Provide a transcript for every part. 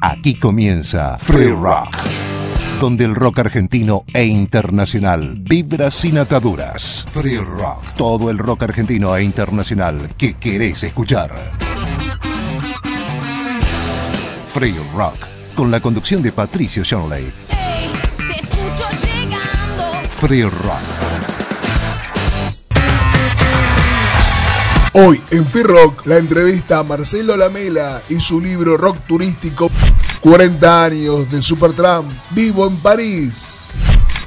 Aquí comienza Free Rock, donde el rock argentino e internacional vibra sin ataduras. Free Rock, todo el rock argentino e internacional que querés escuchar. Free Rock, con la conducción de Patricio Shanley. Hey, te escucho llegando. Free Rock. Hoy en Rock la entrevista a Marcelo Lamela y su libro Rock Turístico 40 años de Supertramp vivo en París.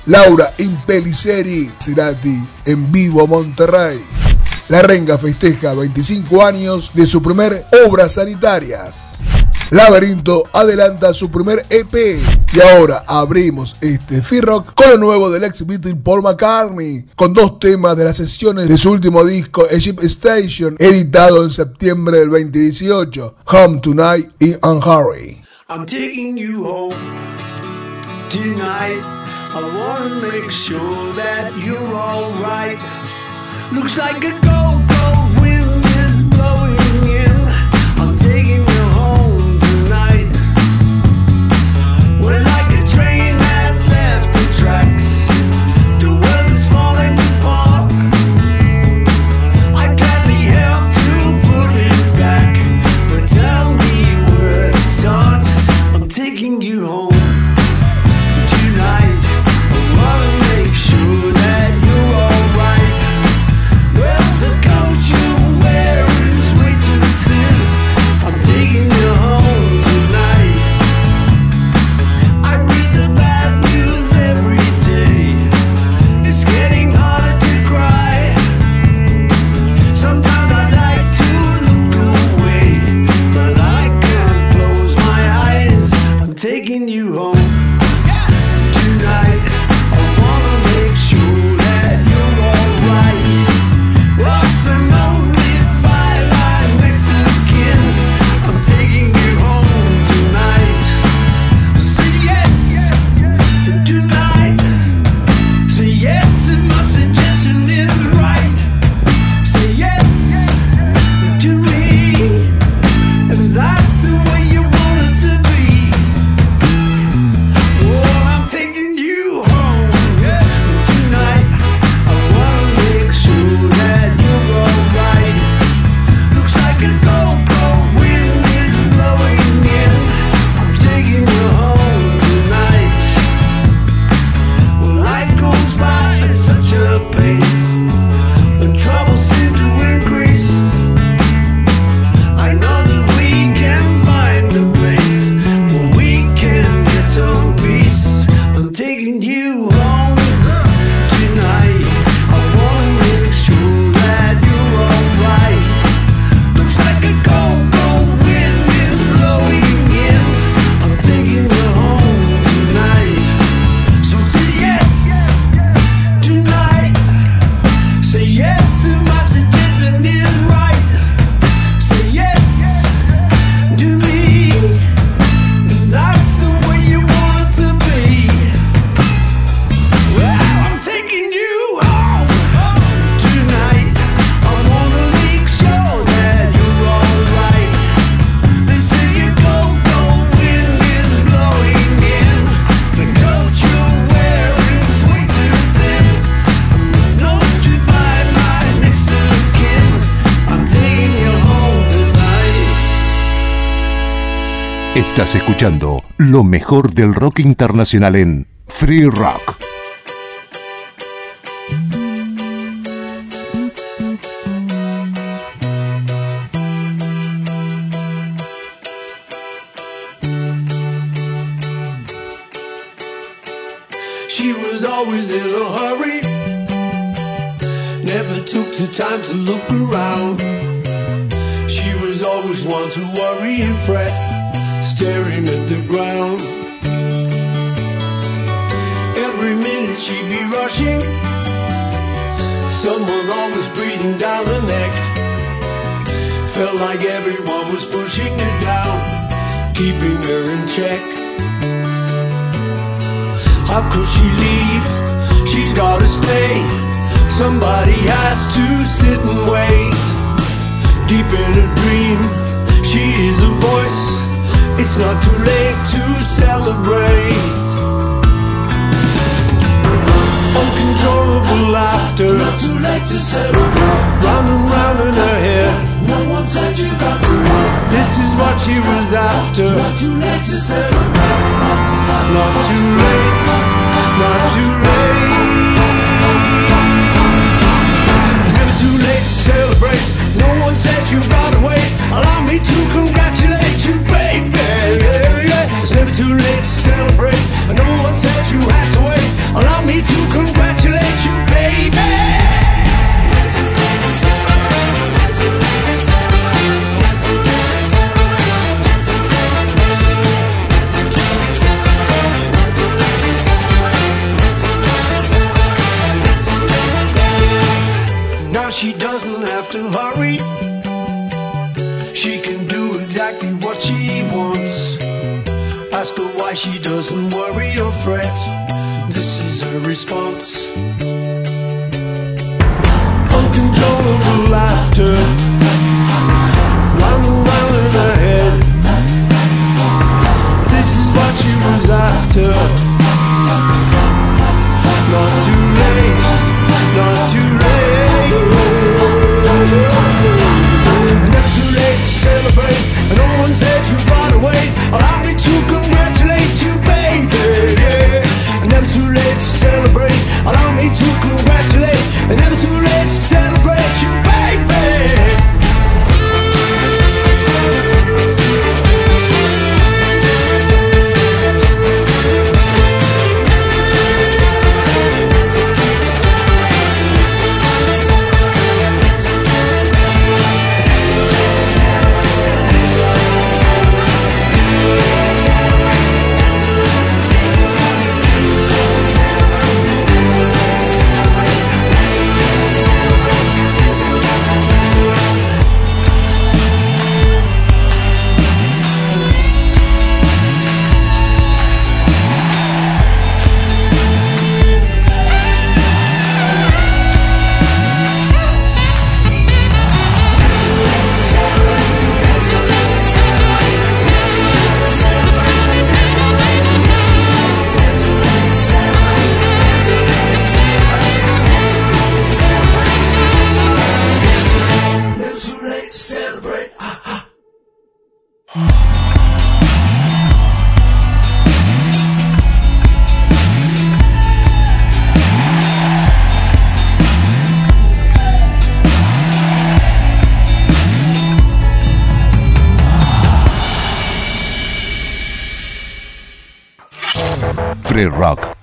Laura Impeliceri Cerati en vivo Monterrey. La Renga festeja 25 años de su primer Obras Sanitarias. Laberinto adelanta su primer EP y ahora abrimos este Rock con lo nuevo del ex Beatle Paul McCartney, con dos temas de las sesiones de su último disco Egypt Station, editado en septiembre del 2018, Home Tonight y Unhurry. I'm taking you home tonight. I wanna make sure that you're alright. Looks like a cold, Estás escuchando lo mejor del rock internacional en Free Rock. She was always in a hurry, never took the time to look around. She was always one to worry and fret, the ground. Every minute she'd be rushing, someone always breathing down her neck. Felt like everyone was pushing her down, keeping her in check. How could she leave? She's gotta stay. Somebody has to sit and wait. Deep in a dream, she is a voice. It's not too late to celebrate. Uncontrollable laughter. Not too late to celebrate. Round and round in her head. No one said you got to wait. This is what she was after. Not too late to celebrate. Not too late. Not too late. It's never too late to celebrate. No one said you gotta wait. Allow me to congratulate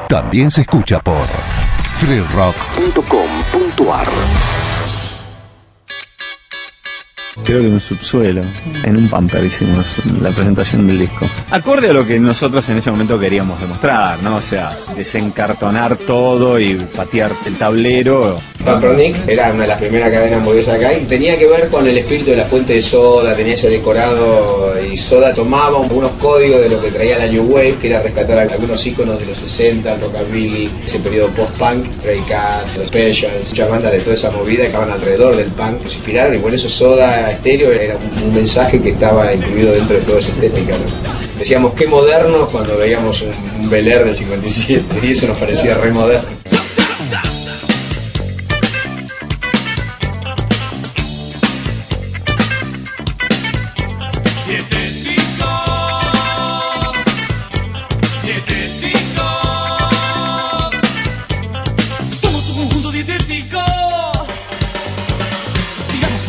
también se escucha por freerock.com.ar. Creo que en un subsuelo, en un pamper hicimos la presentación del disco. Acorde a lo que nosotros en ese momento queríamos demostrar, ¿no? O sea, desencartonar todo y patear el tablero. Pampernick era una de las primeras cadenas de hamburguesas acá y tenía que ver con el espíritu de la fuente de soda, tenía ese decorado y soda tomaba unos códigos de lo que traía la New Wave, que era rescatar algunos íconos de los 60, el rockabilly, ese periodo post-punk, Stray Cats, los Specials, muchas bandas de toda esa movida que estaban alrededor del punk, se inspiraron y por eso soda era un, mensaje que estaba incluido dentro de toda esa estética. Decíamos qué modernos cuando veíamos un, un Bel Air del 57 y eso nos parecía re moderno.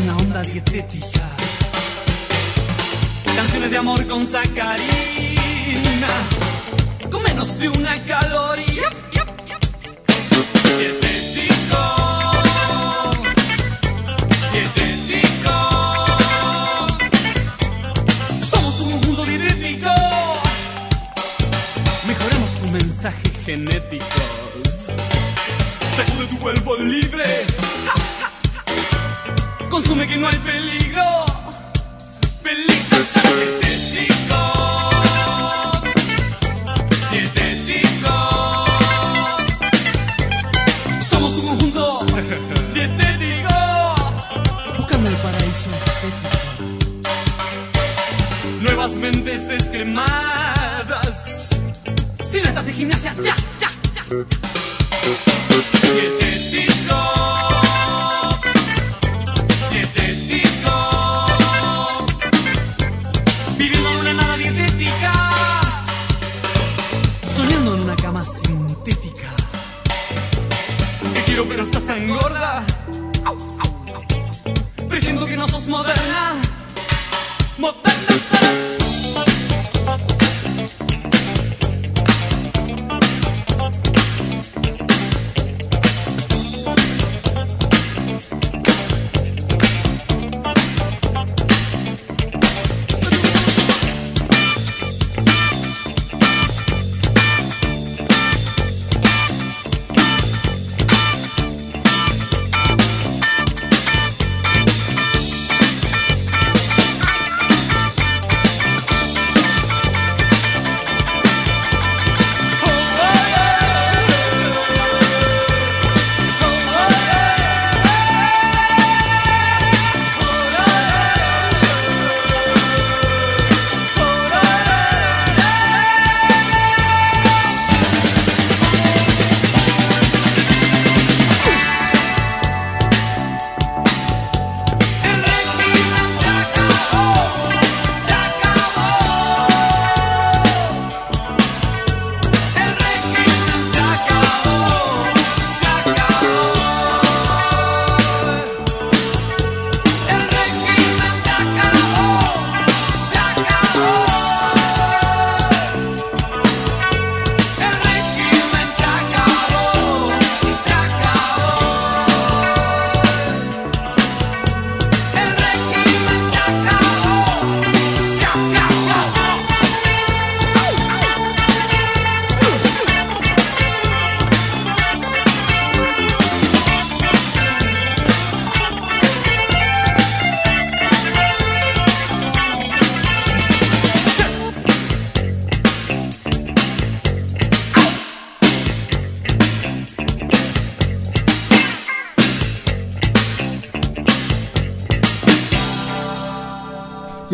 Una onda dietética. Canciones de amor con sacarina. Con menos de una caloría. Dietético. Dietético. Somos un mundo dietético. Mejoramos tu mensaje genéticos. Seguro tu cuerpo libre. Consume que no hay peligro. Peligro dietético. Dietético. Somos un conjunto dietético. Buscando el paraíso dietético. Nuevas mentes descremadas. Sin estar de gimnasia, ya, ya, ya. Dietético.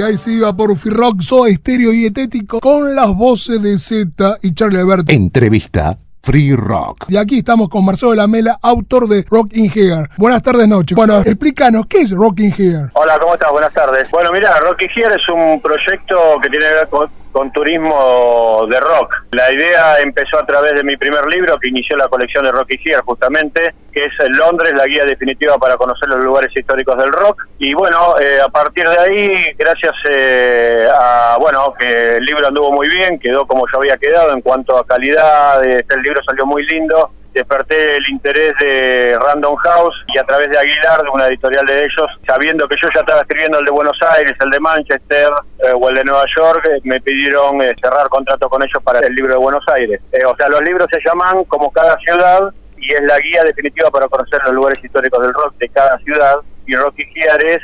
Ahí se iba por Firrock, Soda Estéreo Dietético con las voces de Z y Charlie Alberto. Entrevista Free Rock. Y aquí estamos con Marcelo Lamela, autor de Rock in Here. Buenas tardes, noche. Bueno, explícanos, ¿qué es Rock in Here? Hola, ¿cómo estás? Buenas tardes. Bueno, mira, Rocky Here es un proyecto que tiene que ver con, con turismo de rock. La idea empezó a través de mi primer libro que inició la colección de Rocky Here, justamente, que es Londres, la guía definitiva para conocer los lugares históricos del rock. Y bueno, eh, a partir de ahí, gracias eh, a, bueno, que el libro anduvo muy bien, quedó como yo había quedado en cuanto a calidad, eh, el libro salió muy lindo desperté el interés de Random House y a través de Aguilar, de una editorial de ellos, sabiendo que yo ya estaba escribiendo el de Buenos Aires, el de Manchester eh, o el de Nueva York, eh, me pidieron eh, cerrar contrato con ellos para el libro de Buenos Aires. O sea, los libros se llaman como cada ciudad y es la guía definitiva para conocer los lugares históricos del rock de cada ciudad y Rocky Gear es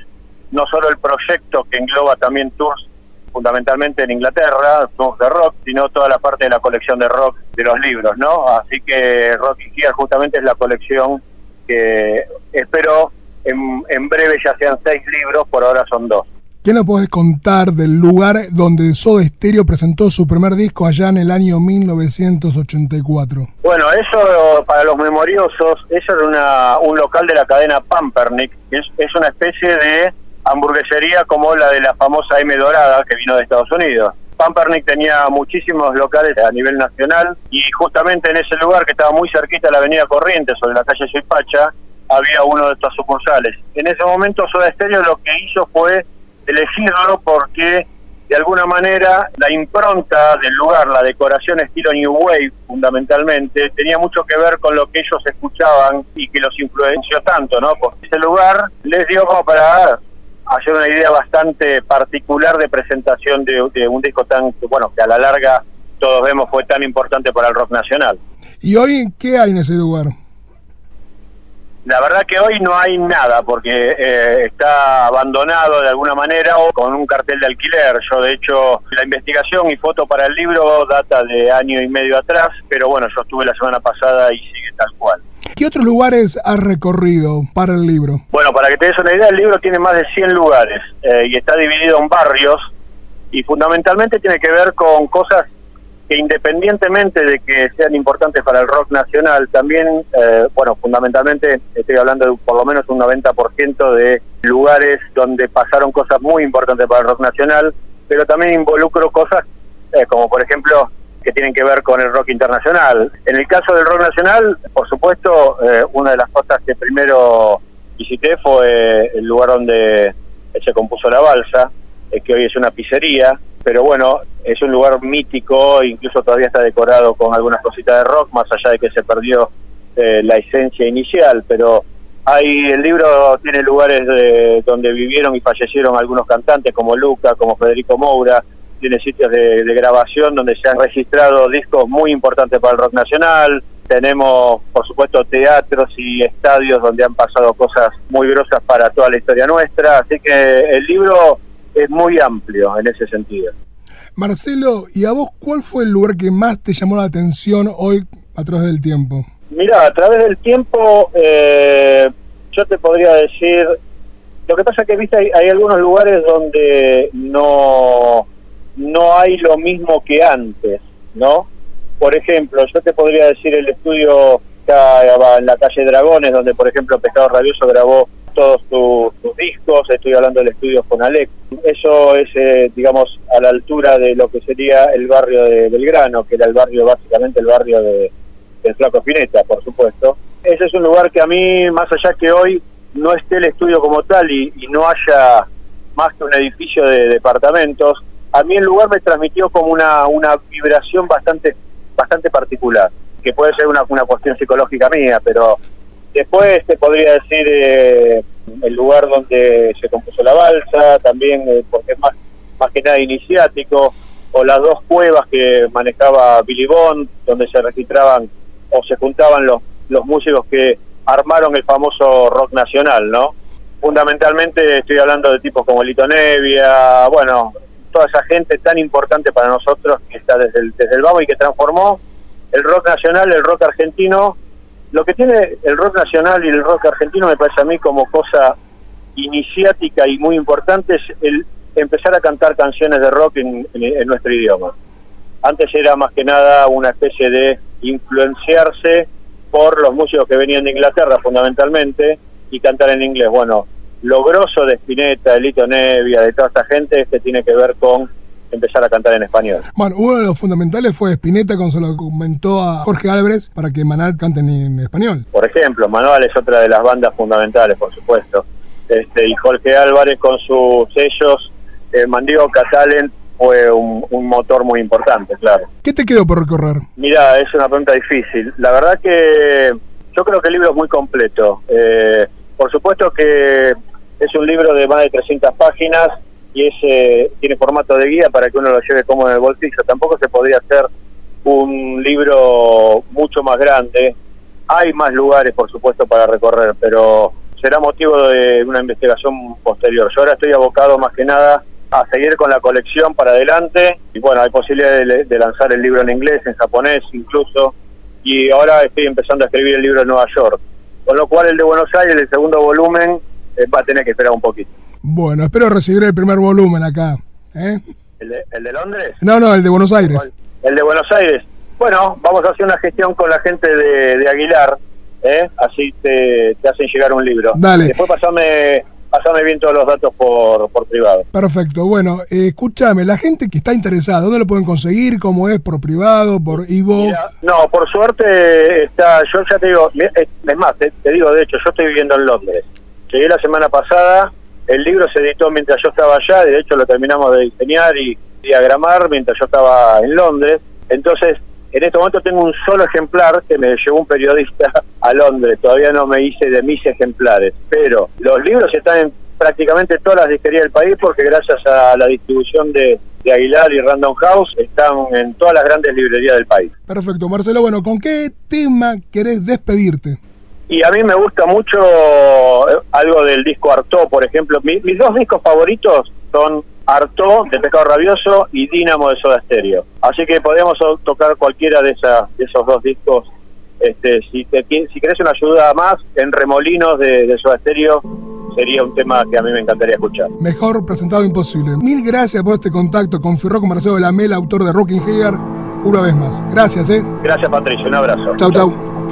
no solo el proyecto que engloba también tours fundamentalmente en Inglaterra, de rock, sino toda la parte de la colección de rock de los libros, ¿no? Así que Rocky Gear justamente es la colección que espero en, en breve ya sean seis libros, por ahora son dos. ¿Qué nos podés contar del lugar donde Soda Stereo presentó su primer disco allá en el año 1984? Bueno, eso para los memoriosos, eso era una, un local de la cadena Pampernick, es, es una especie de hamburguesería como la de la famosa M Dorada que vino de Estados Unidos. Pampernick tenía muchísimos locales a nivel nacional y justamente en ese lugar que estaba muy cerquita de la avenida Corrientes, sobre la calle Suipacha, había uno de estos sucursales. En ese momento Soda Stereo lo que hizo fue elegirlo porque de alguna manera la impronta del lugar, la decoración estilo New Wave fundamentalmente, tenía mucho que ver con lo que ellos escuchaban y que los influenció tanto, ¿no? Porque ese lugar les dio como para hacer una idea bastante particular de presentación de, de un disco tan, bueno, que a la larga todos vemos fue tan importante para el rock nacional. ¿Y hoy qué hay en ese lugar? La verdad que hoy no hay nada porque eh, está abandonado de alguna manera o con un cartel de alquiler. Yo de hecho la investigación y foto para el libro data de año y medio atrás, pero bueno, yo estuve la semana pasada y sigue tal cual. ¿Qué otros lugares has recorrido para el libro? Bueno, para que te des una idea, el libro tiene más de 100 lugares eh, y está dividido en barrios y fundamentalmente tiene que ver con cosas que independientemente de que sean importantes para el rock nacional, también, eh, bueno, fundamentalmente estoy hablando de por lo menos un 90% de lugares donde pasaron cosas muy importantes para el rock nacional, pero también involucro cosas eh, como por ejemplo que tienen que ver con el rock internacional. En el caso del rock nacional, por supuesto, eh, una de las cosas que primero visité fue el lugar donde se compuso la balsa, eh, que hoy es una pizzería, pero bueno, es un lugar mítico, incluso todavía está decorado con algunas cositas de rock, más allá de que se perdió eh, la esencia inicial, pero hay el libro tiene lugares de- donde vivieron y fallecieron algunos cantantes como Luca, como Federico Moura, tiene sitios de, de grabación donde se han registrado discos muy importantes para el rock nacional. Tenemos, por supuesto, teatros y estadios donde han pasado cosas muy grosas para toda la historia nuestra. Así que el libro es muy amplio en ese sentido. Marcelo, ¿y a vos cuál fue el lugar que más te llamó la atención hoy a través del tiempo? Mira, a través del tiempo, eh, yo te podría decir, lo que pasa que viste hay, hay algunos lugares donde no no hay lo mismo que antes, ¿no? Por ejemplo, yo te podría decir el estudio en la calle Dragones, donde por ejemplo Pescado Rabioso grabó todos tus, discos, estoy hablando del estudio Fonalec. Eso es, eh, digamos, a la altura de lo que sería el barrio de Belgrano, que era el barrio, básicamente el barrio de, del Flaco Spinetta, por supuesto. Ese es un lugar que a mí, más allá que hoy no esté el estudio como tal y, y no haya más que un edificio de departamentos, a mí el lugar me transmitió como una, una vibración bastante bastante particular, que puede ser una, una cuestión psicológica mía, pero después te podría decir eh, el lugar donde se compuso la balsa, también eh, porque es más, más que nada iniciático, o las dos cuevas que manejaba Billy Bond, donde se registraban o se juntaban los, los músicos que armaron el famoso rock nacional, ¿no? Fundamentalmente estoy hablando de tipos como Lito Nevia, bueno, toda esa gente tan importante para nosotros que está desde el, desde el vamos y que transformó el rock nacional, el rock argentino. Lo que tiene el rock nacional y el rock argentino me parece a mí como cosa iniciática y muy importante es el empezar a cantar canciones de rock en nuestro idioma. Antes era más que nada una especie de influenciarse por los músicos que venían de Inglaterra fundamentalmente y cantar en inglés. Bueno, lo grosso de Spinetta, de Lito Nevia, de toda esta gente es que tiene que ver con empezar a cantar en español. Bueno, uno de los fundamentales fue Spinetta cuando se lo comentó a Jorge Álvarez para que Manal cante en, en español. Por ejemplo, Manual es otra de las bandas fundamentales, por supuesto. Este, y Jorge Álvarez con sus sellos, eh, Mandioca Talent, fue un, un motor muy importante, claro. ¿Qué te quedó por recorrer? Mira, es una pregunta difícil. La verdad que yo creo que el libro es muy completo. Eh, por supuesto que es un libro de más de 300 páginas y es, eh, tiene formato de guía para que uno lo lleve cómodo en el bolsillo. Tampoco se podría hacer un libro mucho más grande. Hay más lugares, por supuesto, para recorrer, pero será motivo de una investigación posterior. Yo ahora estoy abocado más que nada a seguir con la colección para adelante y bueno, hay posibilidad de, de lanzar el libro en inglés, en japonés incluso, y ahora estoy empezando a escribir el libro en Nueva York. Con lo cual el de Buenos Aires, el segundo volumen, va a tener que esperar un poquito. Bueno, espero recibir el primer volumen acá. ¿eh? ¿El de, el de Londres? No, no, el de Buenos Aires. El de Buenos Aires. Bueno, vamos a hacer una gestión con la gente de, de Aguilar, ¿eh? así te, te hacen llegar un libro. Dale. Después pasame, pasame bien todos los datos por, por privado. Perfecto. Bueno, eh, escúchame, la gente que está interesada, ¿dónde lo pueden conseguir? ¿Cómo es? ¿Por privado? ¿Por Ivo? Mira, no, por suerte está, yo ya te digo, es es más, te, te digo, de hecho, yo estoy viviendo en Londres. Llegué la semana pasada, el libro se editó mientras yo estaba allá, de hecho lo terminamos de diseñar y diagramar mientras yo estaba en Londres. Entonces, en este momento tengo un solo ejemplar que me llevó un periodista a Londres, todavía no me hice de mis ejemplares, pero los libros están en prácticamente todas las disquerías del país porque gracias a la distribución de, de Aguilar y Random House están en todas las grandes librerías del país. Perfecto. Marcelo, bueno, ¿con qué tema querés despedirte? Y a mí me gusta mucho eh, algo del disco Artó, por ejemplo. Mi- mis dos discos favoritos son Artó, de Pescado Rabioso, y Dínamo de Soda Stereo. Así que podemos tocar cualquiera de, esas, de esos dos discos Este, si, te, si querés una ayuda más, en Remolinos de, de Soda Stereo sería un tema que a mí me encantaría escuchar. Mejor presentado imposible. Mil gracias por este contacto con Firrock Marcelo de la Mela, autor de Rocking Hair. Una vez más. Gracias, eh. Gracias, Patricio. Un abrazo. Chau, chau.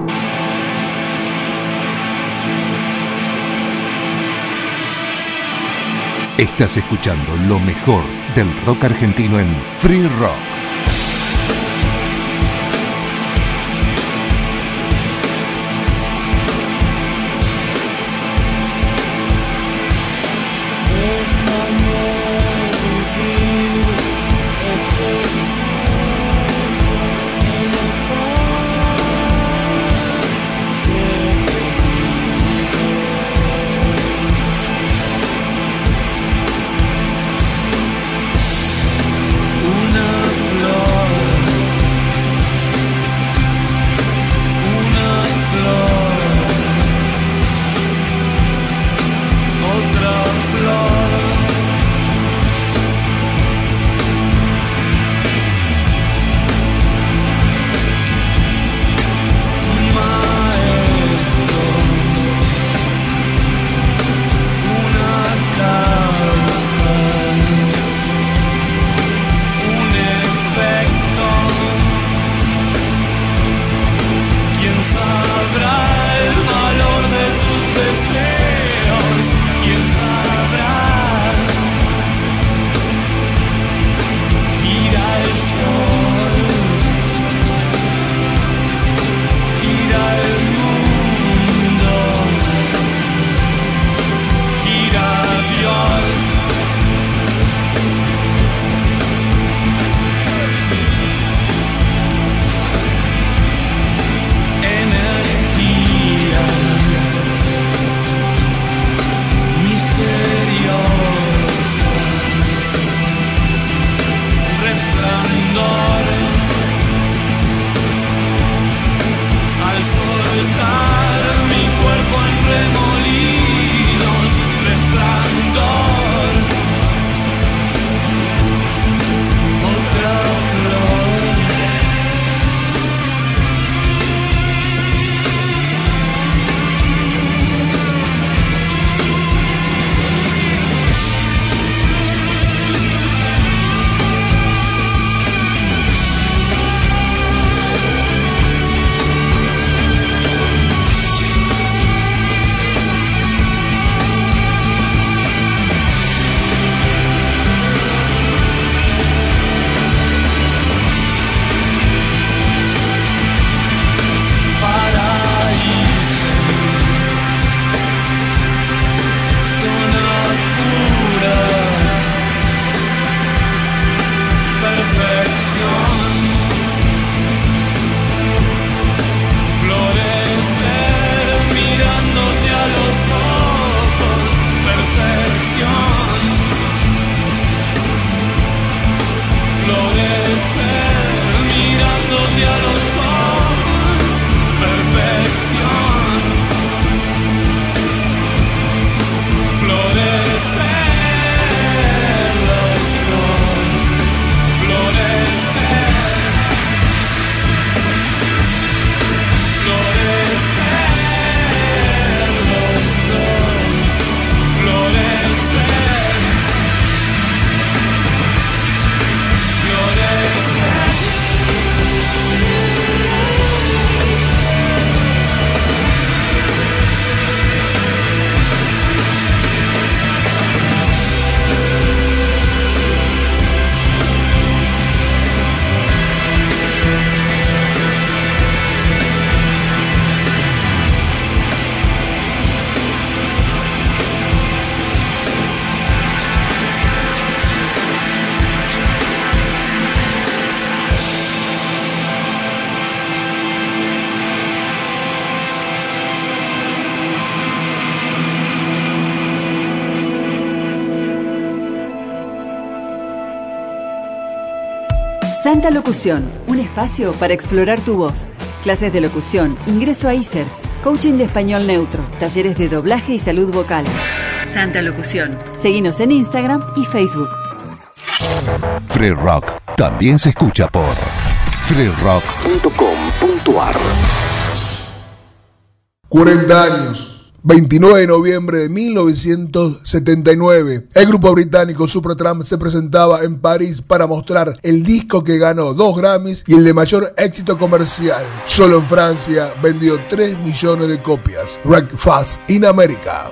Estás escuchando lo mejor del rock argentino en Free Rock. Comienza Locución, un espacio para explorar tu voz. Clases de locución, ingreso a ISER, coaching de español neutro, talleres de doblaje y salud vocal. Santa Locución. Seguimos en Instagram y Facebook. Free Rock también se escucha por freerock.com.ar 40 años 29 de noviembre de 1979. El grupo británico Supertramp se presentaba en París para mostrar el disco que ganó dos Grammys y el de mayor éxito comercial. Solo en Francia vendió 3 millones de copias. Rack Fast in America.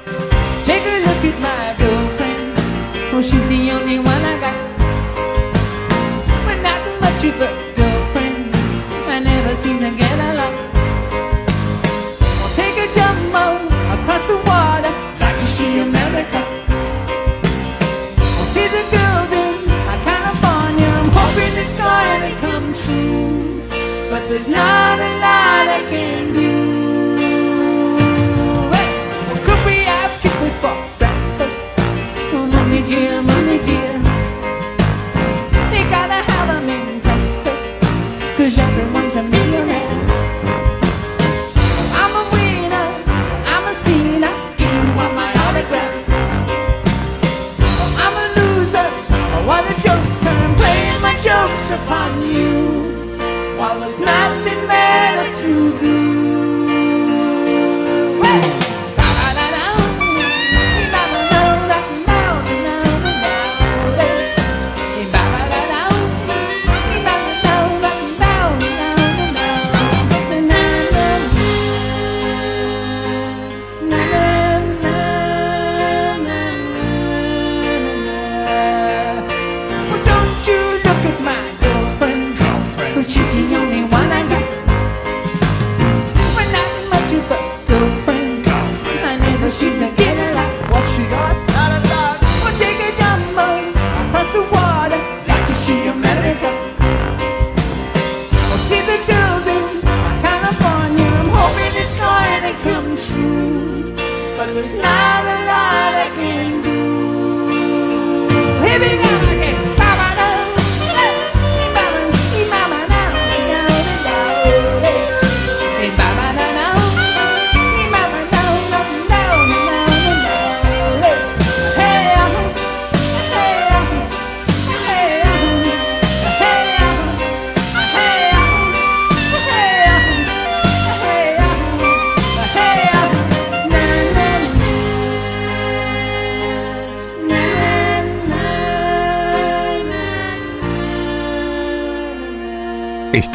There's not a lot I can do. Hey! Could we have kicked this far back first? Oh, mommy dear, mommy dear.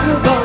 수가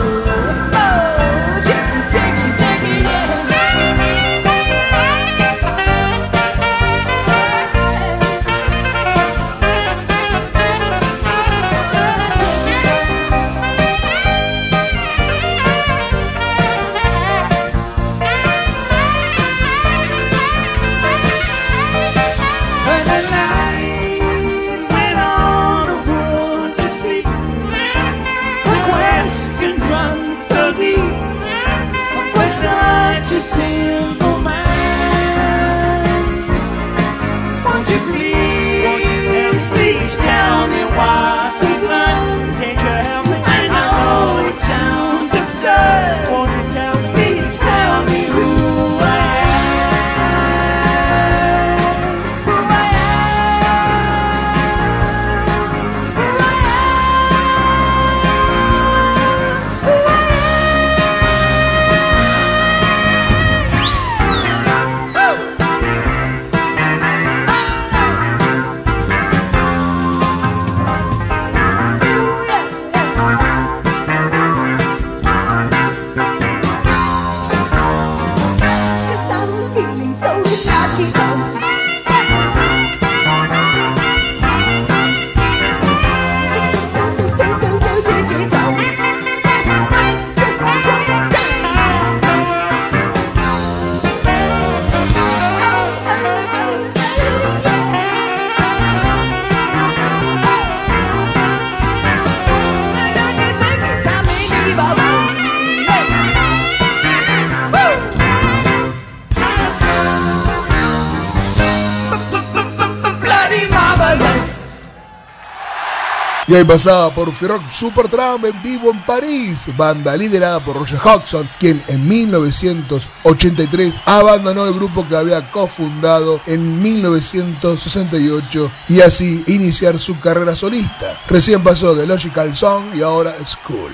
Y ahí pasaba por Firoc Supertramp en vivo en París, banda liderada por Roger Hodgson, quien en 1983 abandonó el grupo que había cofundado en 1968 y así iniciar su carrera solista. Recién pasó de Logical Song y ahora School.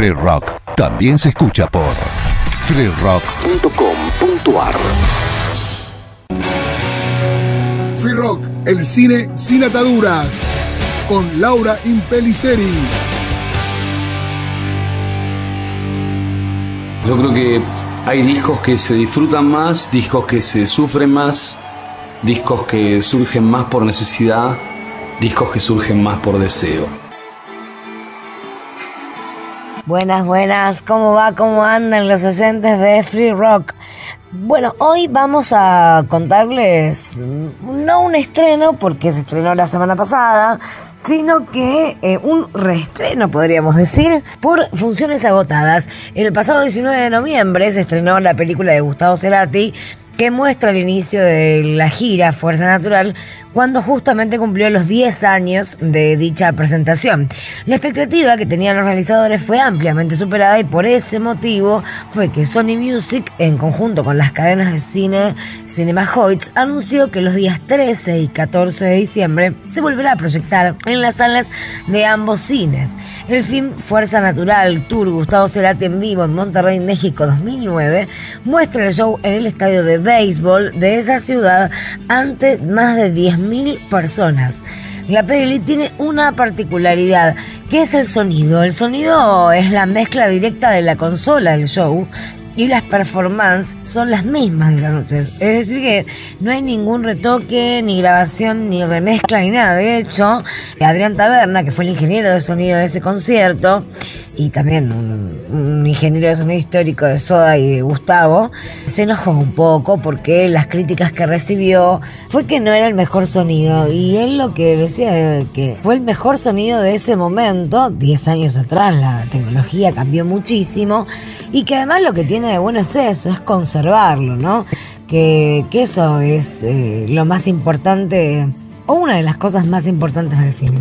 Free Rock también se escucha por freerock.com.ar. Free Rock, el cine sin ataduras, con Laura Impeliceri. Yo creo que hay discos que se disfrutan más, discos que se sufren más, discos que surgen más por necesidad, discos que surgen más por deseo. Buenas, buenas, ¿cómo va? ¿Cómo andan los oyentes de Free Rock? Bueno, hoy vamos a contarles no un estreno, porque se estrenó la semana pasada, sino que eh, un reestreno, podríamos decir, por funciones agotadas. El pasado 19 de noviembre se estrenó la película de Gustavo Cerati, que muestra el inicio de la gira Fuerza Natural cuando justamente cumplió los 10 años de dicha presentación. La expectativa que tenían los realizadores fue ampliamente superada y por ese motivo fue que Sony Music, en conjunto con las cadenas de cine Cinema Hoyts, anunció que los días 13 y 14 de diciembre se volverá a proyectar en las salas de ambos cines. El film Fuerza Natural Tour Gustavo Cerati en vivo en Monterrey, México 2009 muestra el show en el estadio de béisbol de esa ciudad ante más de 10.000 personas. La peli tiene una particularidad, que es el sonido. El sonido es la mezcla directa de la consola del show y las performances son las mismas de esa noche. Es decir, que no hay ningún retoque, ni grabación, ni remezcla, ni nada. De hecho, Adrián Taberna, que fue el ingeniero de sonido de ese concierto, y también un, ingeniero de sonido histórico de Soda y Gustavo, se enojó un poco porque las críticas que recibió fue que no era el mejor sonido. Y él lo que decía que fue el mejor sonido de ese momento, 10 años atrás, la tecnología cambió muchísimo, y que además lo que tiene de bueno es eso, es conservarlo, ¿no? Que, que eso es eh, lo más importante, o una de las cosas más importantes del film.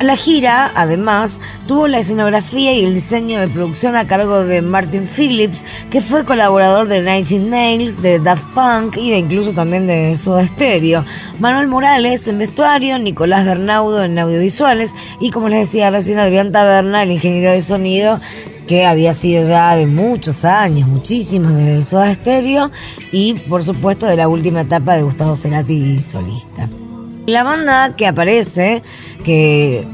La gira, además, tuvo la escenografía y el diseño de producción a cargo de Martin Phillips, que fue colaborador de Nine Nails, de Daft Punk y de incluso también de Soda Stereo. Manuel Morales en vestuario, Nicolás Bernaudo en audiovisuales y como les decía recién Adrián Taberna, el ingeniero de sonido, que había sido ya de muchos años, muchísimos de Soda Stereo y por supuesto de la última etapa de Gustavo Cerati solista. La banda que aparece, que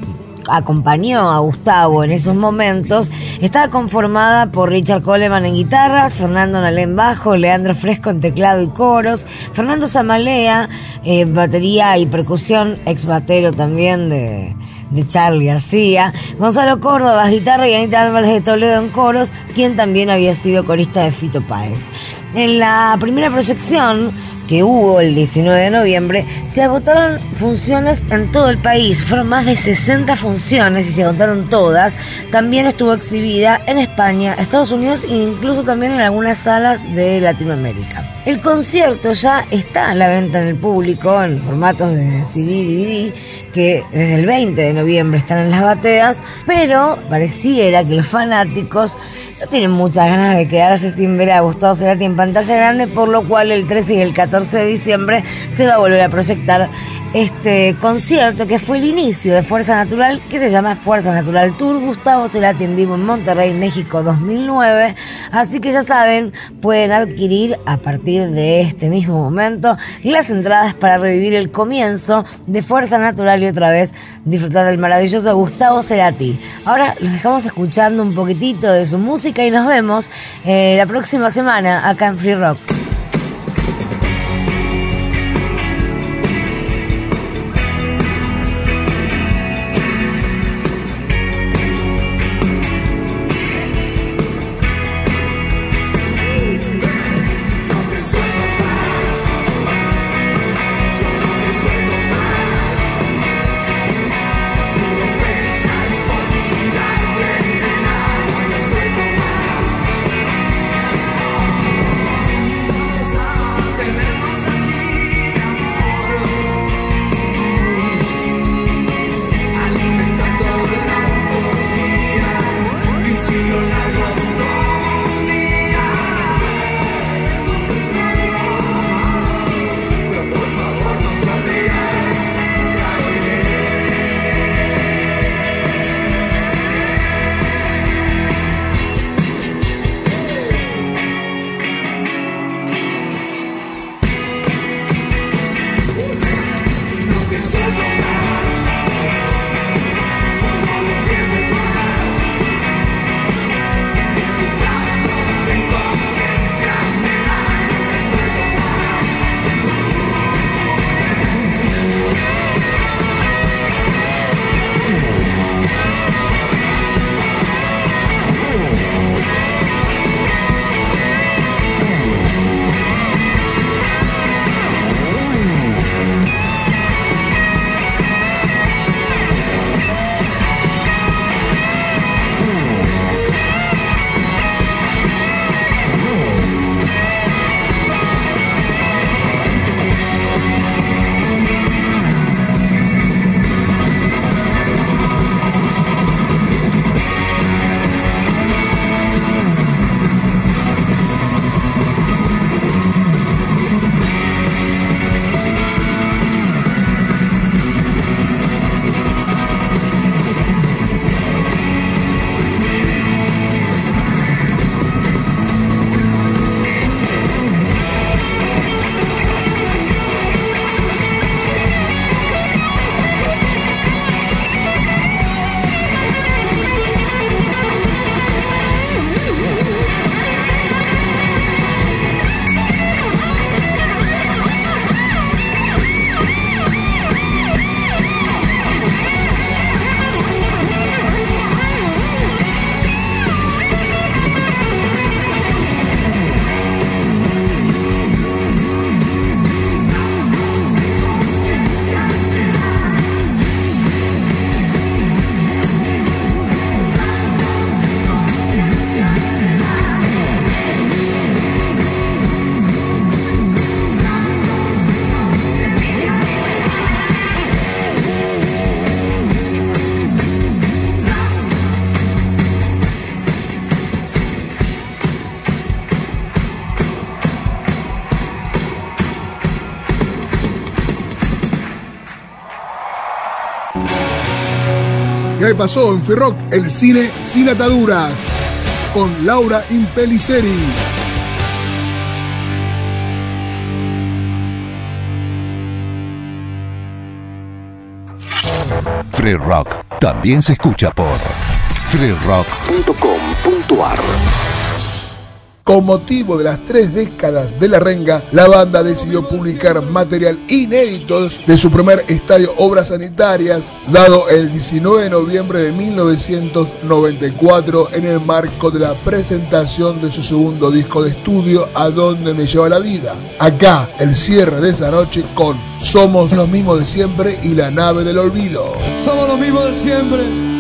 acompañó a Gustavo en esos momentos, estaba conformada por Richard Coleman en guitarras, Fernando Nalé en bajo, Leandro Fresco en teclado y coros, Fernando Zamalea, eh, batería y percusión, ex batero también de, de Charlie García, Gonzalo Córdoba, guitarra y Anita Álvarez de Toledo en coros, quien también había sido corista de Fito Páez. En la primera proyección, que hubo el 19 de noviembre, se agotaron funciones en todo el país. Fueron más de 60 funciones y se agotaron todas. También estuvo exhibida en España, Estados Unidos e incluso también en algunas salas de Latinoamérica. El concierto ya está a la venta en el público en formatos de CD DVD que desde el 20 de noviembre están en las bateas, pero pareciera que los fanáticos no tienen muchas ganas de quedarse sin ver a Gustavo Cerati en pantalla grande, por lo cual el 13 y el 14 de diciembre se va a volver a proyectar este concierto que fue el inicio de Fuerza Natural, que se llama Fuerza Natural Tour. Gustavo Cerati en vivo en Monterrey, México 2009. Así que ya saben, pueden adquirir a partir de este mismo momento las entradas para revivir el comienzo de Fuerza Natural y otra vez disfrutar del maravilloso Gustavo Cerati. Ahora los dejamos escuchando un poquitito de su música y nos vemos eh, la próxima semana acá en Free Rock. Y ahí pasó en Ferrock el cine sin ataduras con Laura Impeliceri. Free Rock también se escucha por freerock.com.ar. Con motivo de las tres décadas de la renga, la banda decidió publicar material inédito de su primer estadio Obras Sanitarias, dado el 19 de noviembre de 1994 en el marco de la presentación de su segundo disco de estudio, A Dónde Me Lleva la Vida. Acá, el cierre de esa noche con Somos los mismos de siempre y La Nave del Olvido. Somos los mismos de siempre.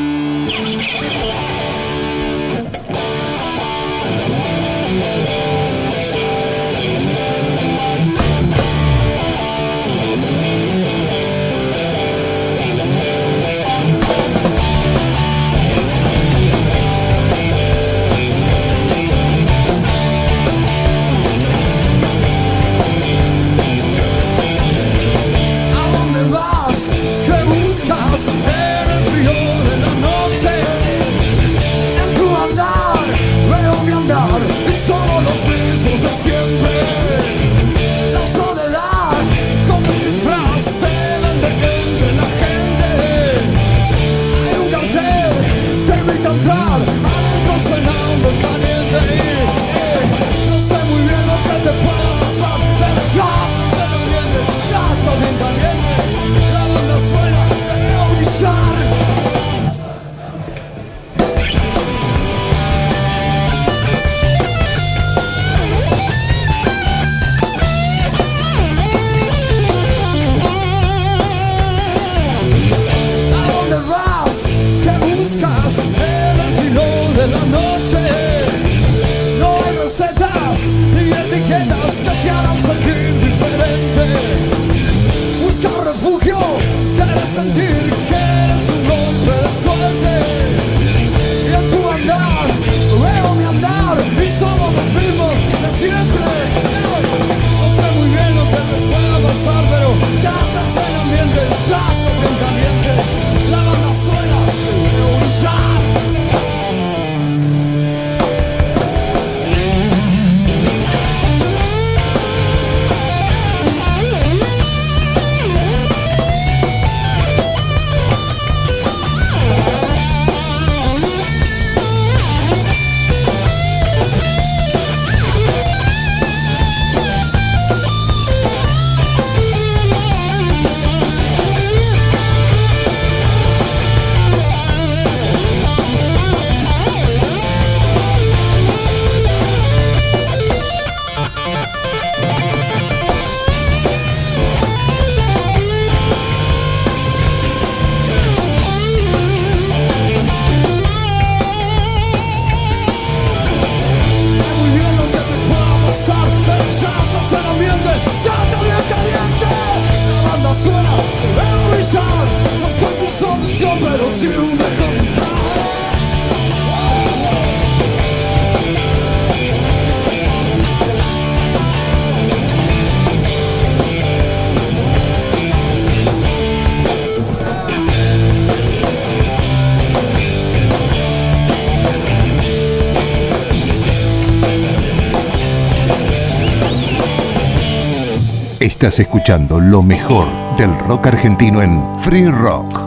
Estás escuchando lo mejor del rock argentino en Free Rock,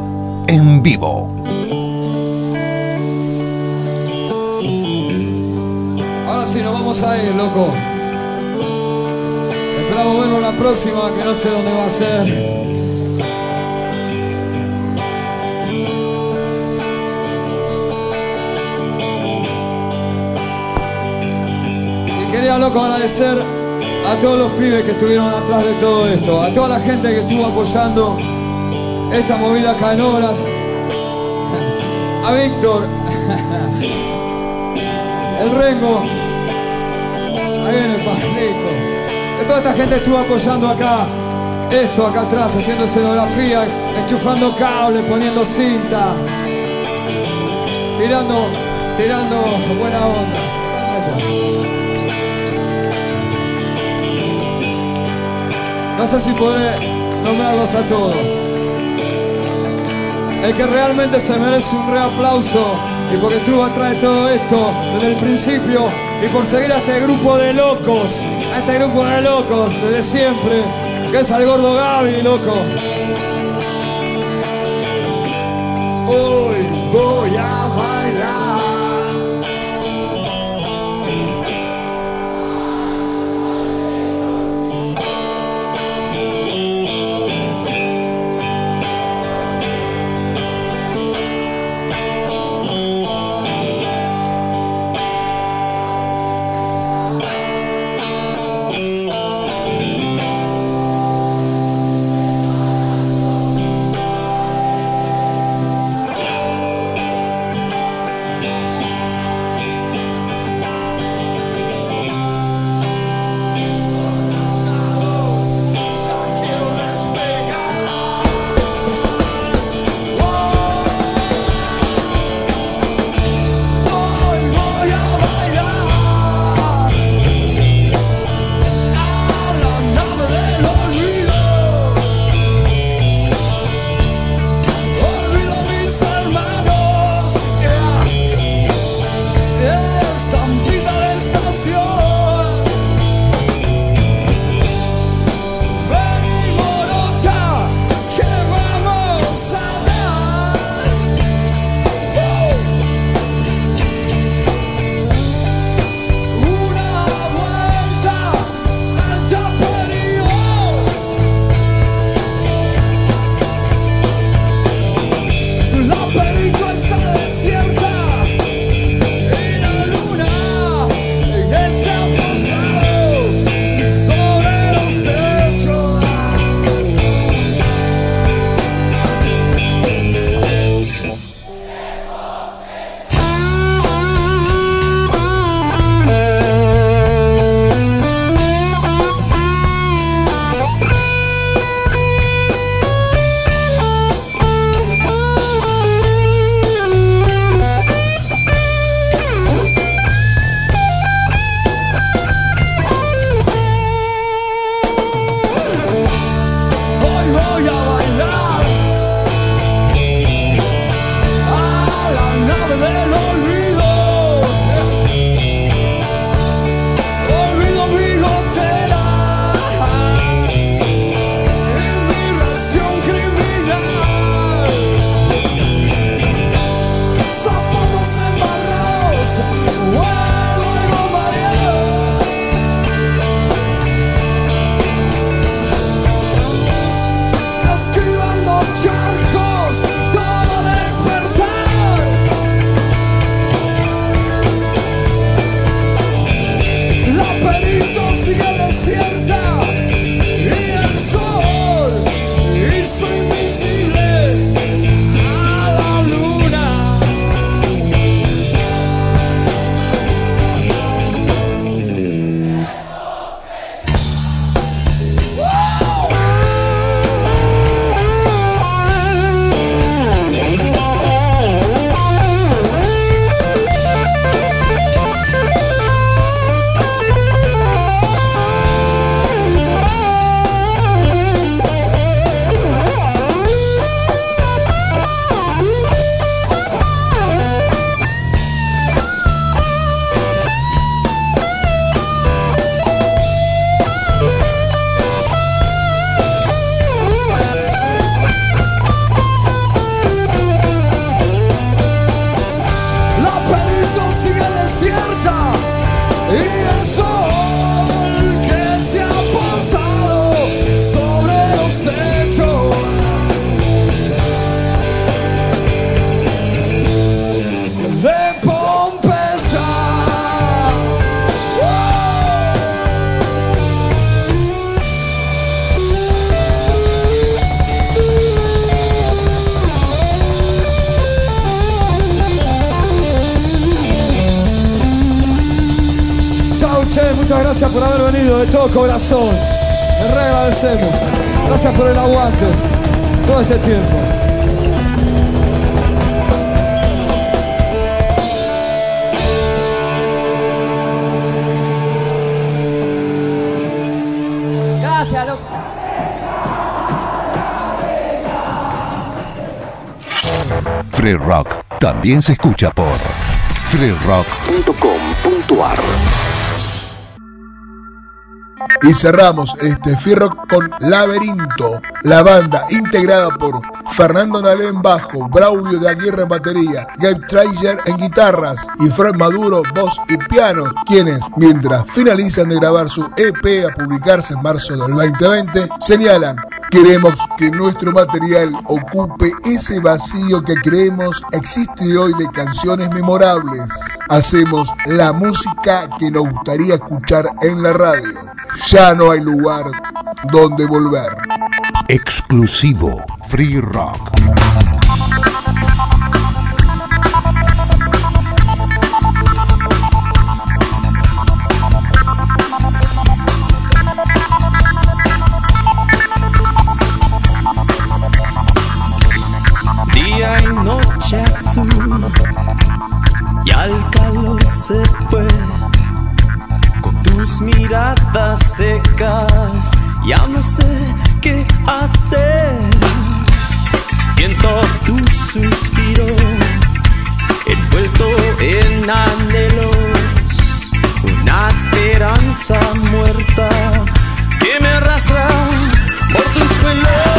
en vivo. Ahora sí, nos vamos a ir, loco Esperamos verlo la próxima, que no sé dónde va a ser quería, loco, agradecer a todos los pibes que estuvieron atrás de todo esto, a toda la gente que estuvo apoyando esta movida acá a Víctor, el Rengo, ahí viene el pajarito, que toda esta gente estuvo apoyando acá, esto acá atrás, haciendo escenografía, enchufando cables, poniendo cinta, tirando, tirando buena onda. No sé si podré nombrarlos a todos. El que realmente se merece un re aplauso y porque estuvo atrás de todo esto desde el principio y por seguir a este grupo de locos, a este grupo de locos desde siempre, que es al gordo Gaby, loco. Hoy voy a bailar. Corazón. Les re agradecemos. Gracias por el aguante todo este tiempo. Gracias, loco. Free Rock también se escucha por freerock.com.ar. Y cerramos este Fierro con Laberinto, la banda integrada por Fernando Nalé en bajo, Braulio de Aguirre en batería, Gabe Trager en guitarras y Fred Maduro voz y piano, quienes, mientras finalizan de grabar su EP a publicarse en marzo del 2020, señalan Queremos que nuestro material ocupe ese vacío que creemos existe hoy de canciones memorables. Hacemos la música que nos gustaría escuchar en la radio. Ya no hay lugar donde volver. Exclusivo Free Rock. Secas. Ya no sé qué hacer. Viento tu suspiro envuelto en anhelos, una esperanza muerta que me arrastra por tus suelos.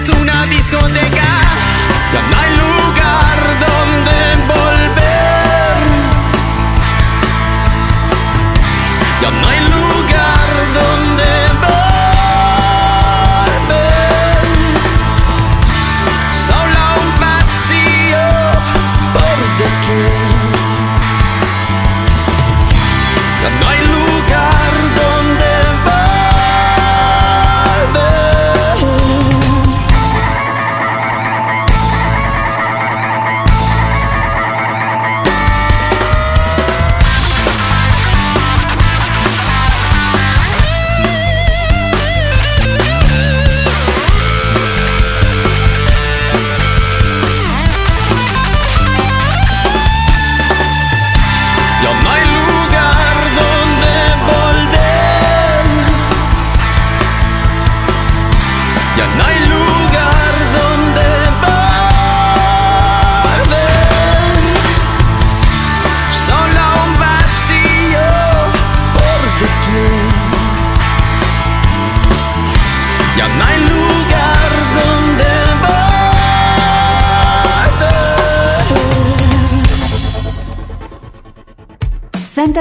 Una discoteca,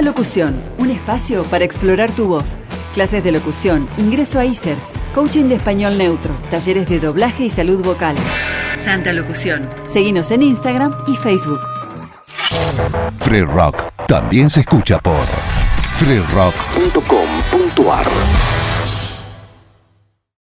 Santa Locución, un espacio para explorar tu voz. Clases de locución, ingreso a ISER, coaching de español neutro, talleres de doblaje y salud vocal. Santa Locución. Seguinos en Instagram y Facebook. Free Rock también se escucha por freerock.com.ar.